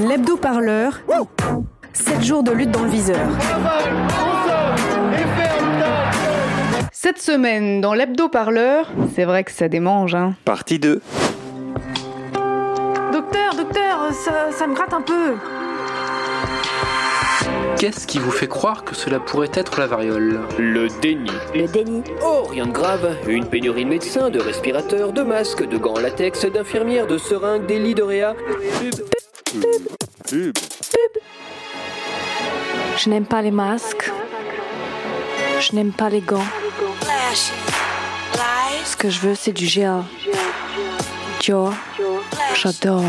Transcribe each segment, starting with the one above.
L'hebdo-parleur. 7 jours de lutte dans le viseur. Cette semaine, dans l'hebdo-parleur, c'est vrai que ça démange, hein. Partie 2. Docteur, docteur, ça, ça me gratte un peu. Qu'est-ce qui vous fait croire que cela pourrait être la variole Le déni. Le déni. Oh, rien de grave. Une pénurie de médecins, de respirateurs, de masques, de gants en latex, d'infirmières, de seringues, des lits de réa. Pub. Je n'aime pas les masques. Je n'aime pas les gants. Ce que je veux, c'est du gel. Dior. J'adore.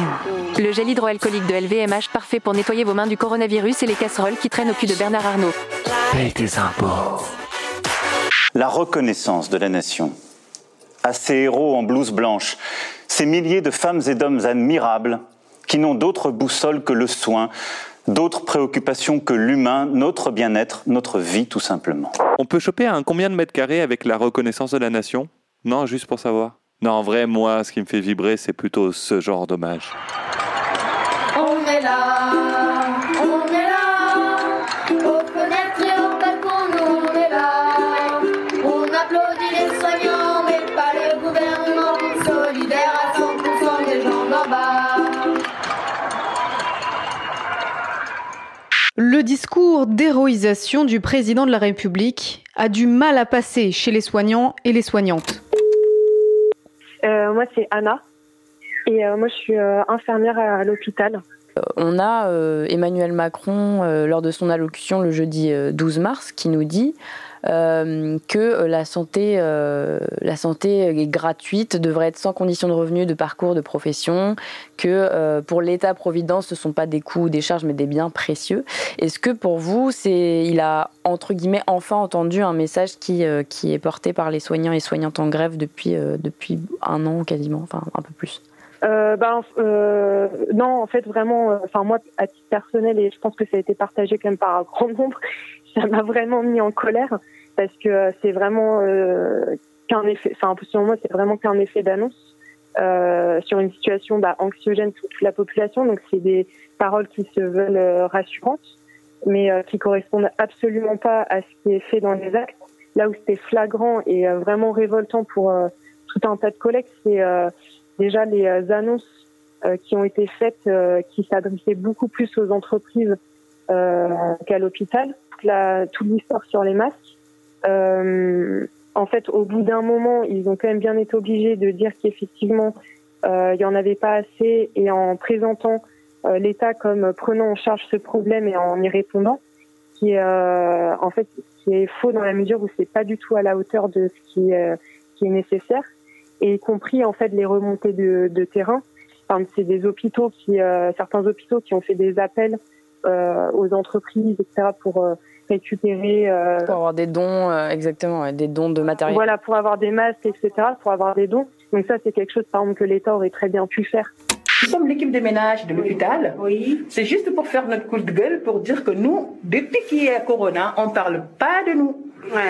Le gel hydroalcoolique de LVMH parfait pour nettoyer vos mains du coronavirus et les casseroles qui traînent au cul de Bernard Arnault. Paye tes impôts. La reconnaissance de la nation à ces héros en blouse blanche, ces milliers de femmes et d'hommes admirables qui n'ont d'autre boussole que le soin, d'autres préoccupations que l'humain, notre bien-être, notre vie tout simplement. On peut choper un combien de mètres carrés avec la reconnaissance de la nation? Non, juste pour savoir. Non, en vrai, moi, ce qui me fait vibrer, c'est plutôt ce genre d'hommage. On est là, on est là, aux fenêtres et au balcon, on est là. On applaudit les soignants, mais pas le gouvernement, solidaire à 100% des gens d'en bas. Le discours d'héroïsation du président de la République a du mal à passer chez les soignants et les soignantes. Euh, moi, c'est Anna. Et euh, moi, je suis euh, infirmière à l'hôpital. On a Emmanuel Macron lors de son allocution le jeudi euh, 12 mars qui nous dit euh, que euh, la santé, euh, la santé est gratuite, devrait être sans condition de revenu, de parcours, de profession, que pour l'État-providence, ce ne sont pas des coûts ou des charges, mais des biens précieux. Est-ce que pour vous, c'est, il a entre guillemets enfin entendu un message qui, qui est porté par les soignants et soignantes en grève depuis, depuis un an quasiment, enfin un peu plus? Ben, non, en fait, vraiment, enfin moi, à titre personnel, et je pense que ça a été partagé quand même par un grand nombre, ça m'a vraiment mis en colère parce que euh, c'est vraiment euh, qu'un effet, enfin selon moi, c'est vraiment qu'un effet d'annonce euh, sur une situation bah, anxiogène pour toute la population. Donc c'est des paroles qui se veulent euh, rassurantes, mais euh, qui correspondent absolument pas à ce qui est fait dans les actes. Là où c'était flagrant et vraiment révoltant pour tout un tas de collègues, c'est déjà les annonces qui ont été faites, qui s'adressaient beaucoup plus aux entreprises qu'à l'hôpital. Toute l'histoire sur les masques. Euh, en fait, au bout d'un moment, ils ont quand même bien été obligés de dire qu'effectivement, euh, il y en avait pas assez, et en présentant euh, l'État comme prenant en charge ce problème et en y répondant, qui est en fait qui faux dans la mesure où c'est pas du tout à la hauteur de ce qui, est nécessaire, et y compris en fait les remontées de, de terrain. Enfin, c'est des hôpitaux qui, certains hôpitaux qui ont fait des appels aux entreprises, etc., pour euh, récupérer. euh, Pour avoir des dons, euh, exactement, ouais, des dons de matériel. voilà, pour avoir des masques, etc., pour avoir des dons. Donc ça, c'est quelque chose, par exemple, que l'État aurait très bien pu faire. Nous sommes l'équipe de ménage de l'hôpital. Oui. C'est juste pour faire notre coup de gueule pour dire que nous, depuis qu'il y a Corona, on ne parle pas de nous.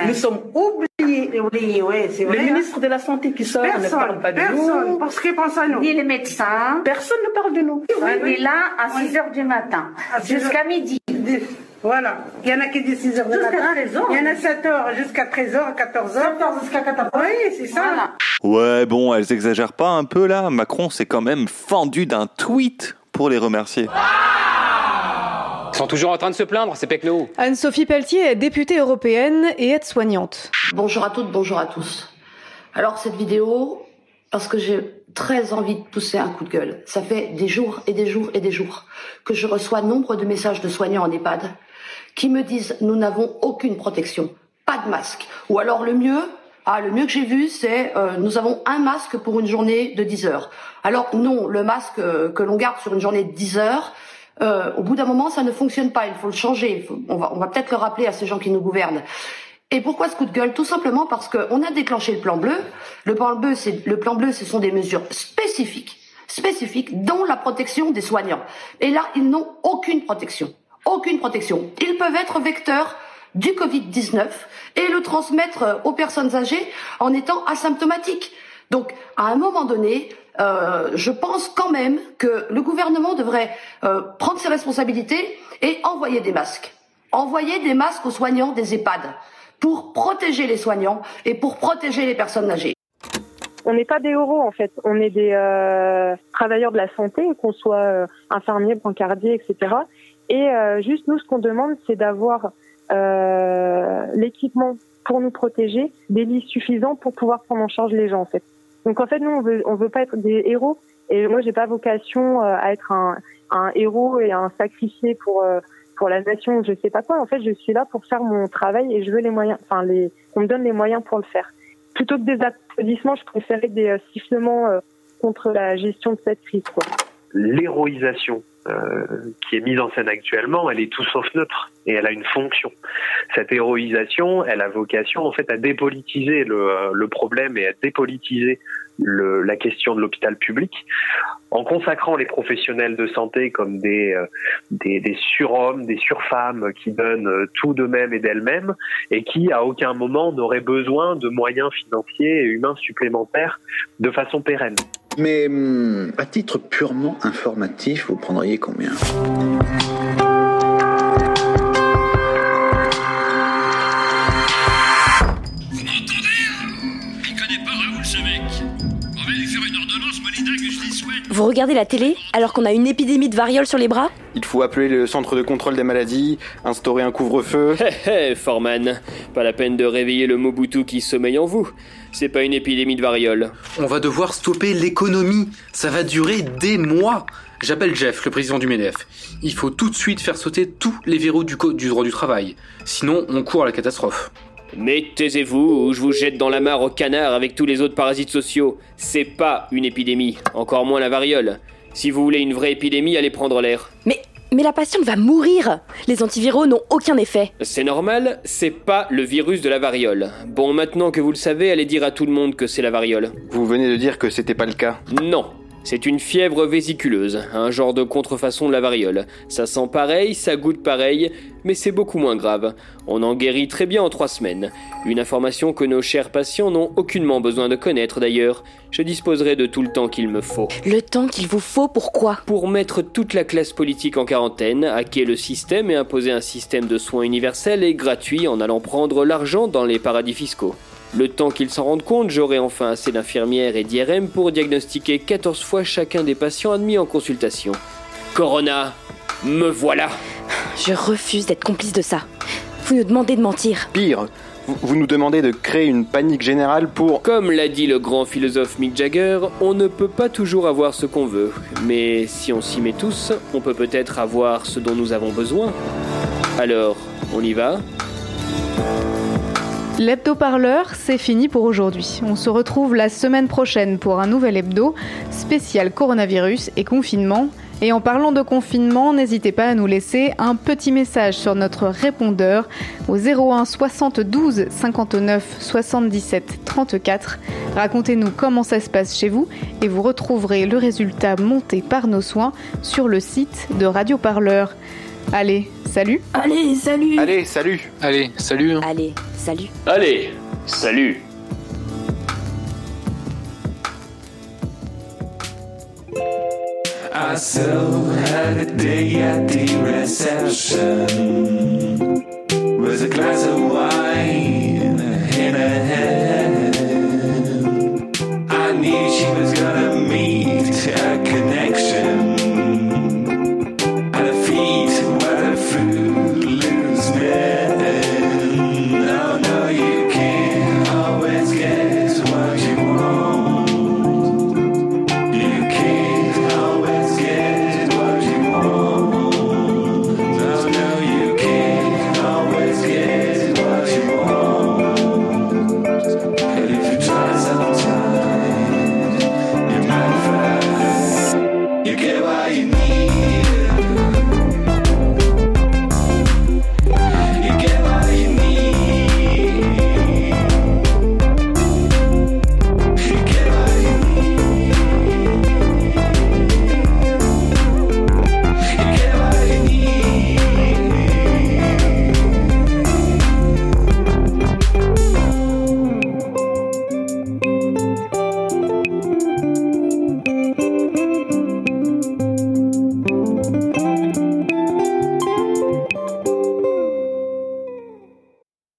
Nous sommes oubliés. Oui, c'est Le vrai. hein. ministre de la Santé qui sort Personne, ne parle pas de personne, nous. parce qu'il pense à nous. Ni les médecins. Personne ne parle de nous. On est là à 6 heures du matin, jusqu'à midi. Voilà. Il y en a qui disent 6 heures du Jusqu'à matin. 13 heures. Il y en a 7 heures jusqu'à 13 heures, 14 heures. 14 jusqu'à 14 heures. Oui, c'est ça. Ouais, bon, elles exagèrent pas un peu là Macron s'est quand même fendu d'un tweet pour les remercier. Ils sont toujours en train de se plaindre, ces pecnos. Anne-Sophie Pelletier est députée européenne et aide-soignante. Bonjour à toutes, bonjour à tous. Alors cette vidéo, parce que j'ai très envie de pousser un coup de gueule. Ça fait des jours et des jours et des jours que je reçois nombre de messages de soignants en EHPAD qui me disent nous n'avons aucune protection, pas de masque. Ou alors le mieux, ah le mieux que j'ai vu c'est euh, nous avons un masque pour une journée de 10 heures. Alors non, le masque euh, que l'on garde sur une journée de 10 heures, euh, au bout d'un moment, ça ne fonctionne pas. Il faut le changer. On va peut-être le rappeler à ces gens qui nous gouvernent. Et pourquoi ce coup de gueule? Tout simplement parce qu'on a déclenché le plan bleu. Le plan bleu, c'est le plan bleu, ce sont des mesures spécifiques, spécifiques, dont la protection des soignants. Et là, ils n'ont aucune protection, aucune protection. Ils peuvent être vecteurs du Covid-19 et le transmettre euh, aux personnes âgées en étant asymptomatiques. Donc, à un moment donné, euh, je pense quand même que le gouvernement devrait euh, prendre ses responsabilités et envoyer des masques. Envoyer des masques aux soignants des EHPAD pour protéger les soignants et pour protéger les personnes âgées. On n'est pas des euros en fait, on est des euh, travailleurs de la santé, qu'on soit euh, infirmier, brancardier, etc. Et euh, juste nous, ce qu'on demande, c'est d'avoir euh, l'équipement pour nous protéger, des lits suffisants pour pouvoir prendre en charge les gens en fait. Donc en fait, nous, on veut, veut pas être des héros. Et moi, j'ai pas vocation à être un, héros et un sacrifié pour pour la nation, je sais pas quoi. En fait, je suis là pour faire mon travail et je veux les moyens, enfin on me donne les moyens pour le faire. Plutôt que des applaudissements, je préférais des euh, sifflements euh, contre la gestion de cette crise. Quoi. L'héroïsation euh, qui est mise en scène actuellement, elle est tout sauf neutre et elle a une fonction. Cette héroïsation, elle a vocation en fait à dépolitiser le, problème et à dépolitiser la question de l'hôpital public en consacrant les professionnels de santé comme des, euh, des surhommes, des surfemmes qui donnent euh, tout d'eux-mêmes et d'elles-mêmes et qui à aucun moment n'auraient besoin de moyens financiers et humains supplémentaires de façon pérenne. Mais hum, à titre purement informatif, vous prendriez combien? Vous regardez la télé alors qu'on a une épidémie de variole sur les bras? Il faut appeler le centre de contrôle des maladies, instaurer un couvre-feu. Hé hé, Foreman, pas la peine de réveiller le Mobutu qui sommeille en vous. C'est pas une épidémie de variole. On va devoir stopper l'économie. Ça va durer des mois. J'appelle Jeff, le président du MEDEF. Il faut tout de suite faire sauter tous les verrous du, du droit du travail. Sinon, on court à la catastrophe. Mais taisez-vous ou je vous jette dans la mare au canard avec tous les autres parasites sociaux. C'est pas une épidémie, encore moins la variole. Si vous voulez une vraie épidémie, allez prendre l'air. Mais, mais la patiente va mourir Les antiviraux n'ont aucun effet. C'est normal, c'est pas le virus de la variole. Bon, maintenant que vous le savez, allez dire à tout le monde que c'est la variole. Vous venez de dire que c'était pas le cas. Non. C'est une fièvre vésiculeuse, un genre de contrefaçon de la variole. Ça sent pareil, ça goûte pareil, mais c'est beaucoup moins grave. On en guérit très bien en trois semaines. Une information que nos chers patients n'ont aucunement besoin de connaître d'ailleurs. Je disposerai de tout le temps qu'il me faut. Le temps qu'il vous faut, pourquoi Pour mettre toute la classe politique en quarantaine, hacker le système et imposer un système de soins universel et gratuit en allant prendre l'argent dans les paradis fiscaux. Le temps qu'ils s'en rendent compte, j'aurai enfin assez d'infirmières et d'IRM pour diagnostiquer 14 fois chacun des patients admis en consultation. Corona, me voilà Je refuse d'être complice de ça. Vous nous demandez de mentir. Pire, vous, vous nous demandez de créer une panique générale pour... Comme l'a dit le grand philosophe Mick Jagger, on ne peut pas toujours avoir ce qu'on veut. Mais si on s'y met tous, on peut peut-être avoir ce dont nous avons besoin. Alors, on y va? L'hebdo-parleur, c'est fini pour aujourd'hui. On se retrouve la semaine prochaine pour un nouvel hebdo spécial coronavirus et confinement. Et en parlant de confinement, n'hésitez pas à nous laisser un petit message sur notre répondeur au 01 72 59 77 34. Racontez-nous comment ça se passe chez vous et vous retrouverez le résultat monté par nos soins sur le site de Radio Parleur. Allez, salut. Allez, salut. Allez, salut. Allez, salut Allez, salut. Allez, salut. I so had a day at the reception. With a glass of